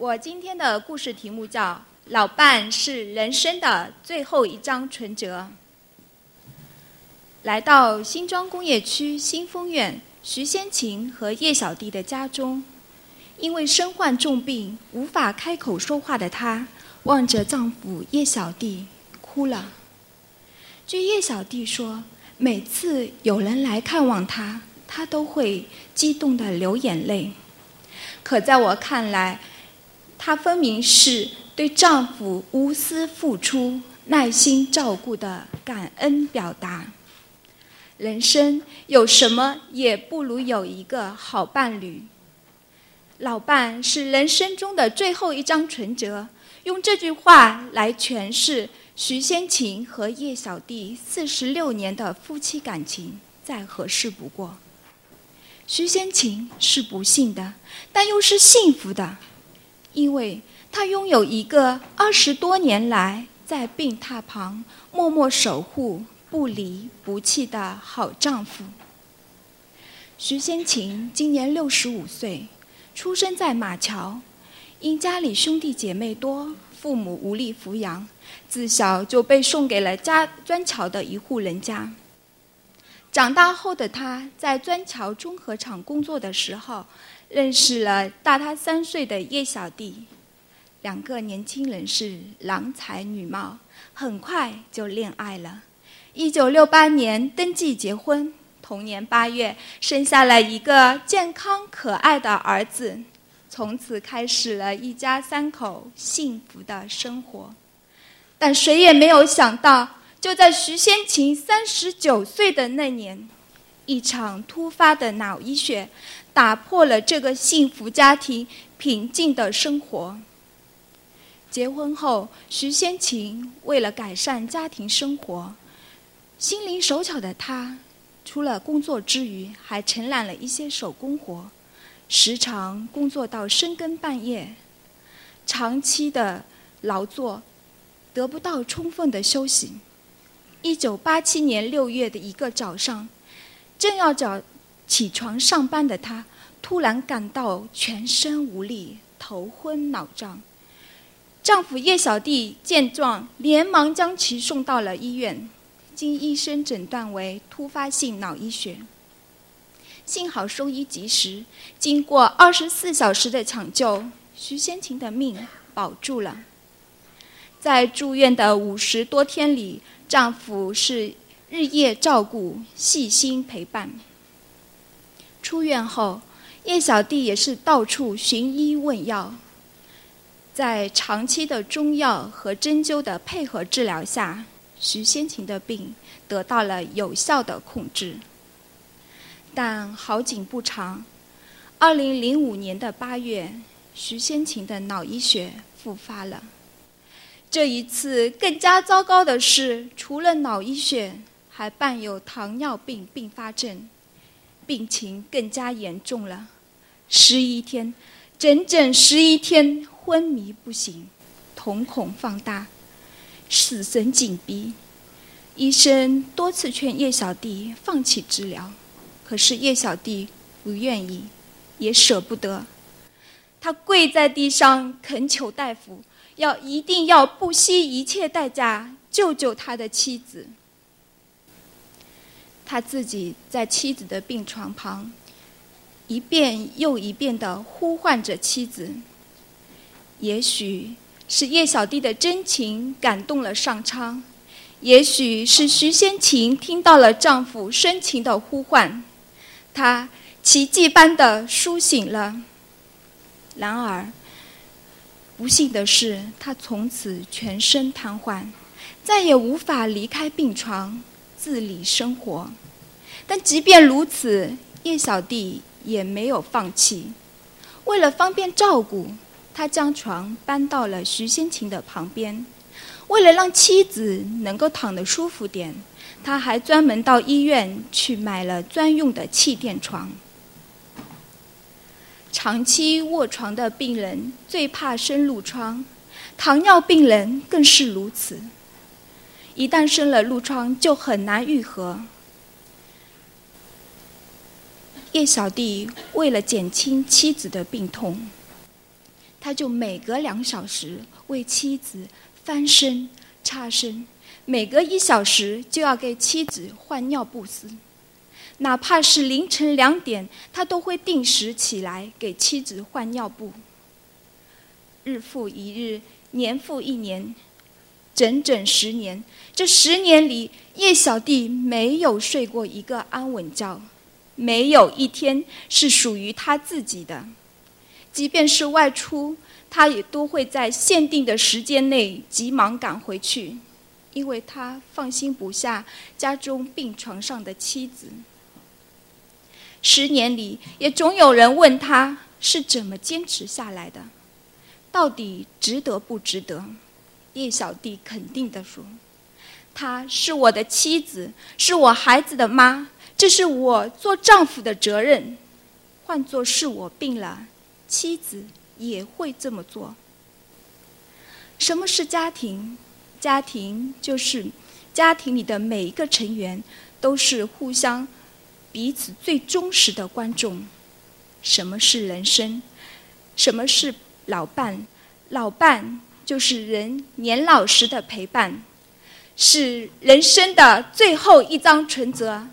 我今天的故事题目叫《老伴是人生的最后一张存折》。来到新庄工业区新丰苑，徐先琴和叶小弟的家中，因为身患重病无法开口说话的她，望着丈夫叶小弟哭了。据叶小弟说，每次有人来看望她，她都会激动的流眼泪。可在我看来，她分明是对丈夫无私付出、耐心照顾的感恩表达。人生有什么也不如有一个好伴侣。老伴是人生中的最后一张存折，用这句话来诠释徐先琴和叶小弟四十六年的夫妻感情，再合适不过。徐先琴是不幸的，但又是幸福的。因为她拥有一个二十多年来在病榻旁默默守护、不离不弃的好丈夫。徐先琴今年六十五岁，出生在马桥，因家里兄弟姐妹多，父母无力抚养，自小就被送给了家砖桥的一户人家。长大后的她在砖桥综合厂工作的时候。认识了大他三岁的叶小弟，两个年轻人是郎才女貌，很快就恋爱了。一九六八年登记结婚，同年八月生下了一个健康可爱的儿子，从此开始了一家三口幸福的生活。但谁也没有想到，就在徐先琴三十九岁的那年，一场突发的脑溢血。打破了这个幸福家庭平静的生活。结婚后，徐先琴为了改善家庭生活，心灵手巧的她，除了工作之余，还承揽了一些手工活，时常工作到深更半夜，长期的劳作，得不到充分的休息。一九八七年六月的一个早上，正要早。起床上班的她，突然感到全身无力、头昏脑胀。丈夫叶小弟见状，连忙将其送到了医院，经医生诊断为突发性脑溢血。幸好收医及时，经过二十四小时的抢救，徐先琴的命保住了。在住院的五十多天里，丈夫是日夜照顾、细心陪伴。出院后，叶小弟也是到处寻医问药。在长期的中药和针灸的配合治疗下，徐先琴的病得到了有效的控制。但好景不长，二零零五年的八月，徐先琴的脑溢血复发了。这一次更加糟糕的是，除了脑溢血，还伴有糖尿病并发症。病情更加严重了，十一天，整整十一天昏迷不醒，瞳孔放大，死神紧逼。医生多次劝叶小弟放弃治疗，可是叶小弟不愿意，也舍不得。他跪在地上恳求大夫，要一定要不惜一切代价救救他的妻子。他自己在妻子的病床旁，一遍又一遍地呼唤着妻子。也许是叶小弟的真情感动了上苍，也许是徐先琴听到了丈夫深情的呼唤，她奇迹般的苏醒了。然而，不幸的是，她从此全身瘫痪，再也无法离开病床。自理生活，但即便如此，叶小弟也没有放弃。为了方便照顾，他将床搬到了徐先琴的旁边。为了让妻子能够躺得舒服点，他还专门到医院去买了专用的气垫床。长期卧床的病人最怕生褥疮，糖尿病人更是如此。一旦生了褥疮，就很难愈合。叶小弟为了减轻妻子的病痛，他就每隔两小时为妻子翻身、擦身，每隔一小时就要给妻子换尿布丝。哪怕是凌晨两点，他都会定时起来给妻子换尿布。日复一日，年复一年，整整十年。这十年里，叶小弟没有睡过一个安稳觉，没有一天是属于他自己的。即便是外出，他也都会在限定的时间内急忙赶回去，因为他放心不下家中病床上的妻子。十年里，也总有人问他是怎么坚持下来的，到底值得不值得？叶小弟肯定地说：“她是我的妻子，是我孩子的妈，这是我做丈夫的责任。换做是我病了，妻子也会这么做。”什么是家庭？家庭就是家庭里的每一个成员都是互相。彼此最忠实的观众。什么是人生？什么是老伴？老伴就是人年老时的陪伴，是人生的最后一张存折。